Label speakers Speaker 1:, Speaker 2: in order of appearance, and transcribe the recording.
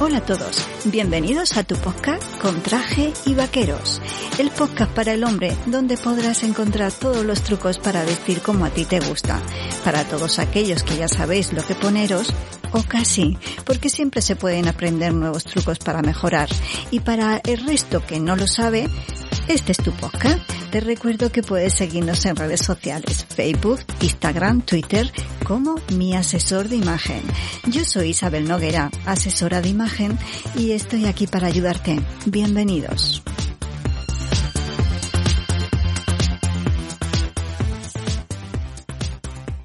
Speaker 1: Hola a todos, bienvenidos a tu podcast con traje y vaqueros, el podcast para el hombre donde podrás encontrar todos los trucos para vestir como a ti te gusta, para todos aquellos que ya sabéis lo que poneros o casi, porque siempre se pueden aprender nuevos trucos para mejorar. Y para el resto que no lo sabe, este es tu podcast. Te recuerdo que puedes seguirnos en redes sociales, Facebook, Instagram, Twitter, como mi asesor de imagen. Yo soy Isabel Noguera, asesora de imagen, y estoy aquí para ayudarte. Bienvenidos.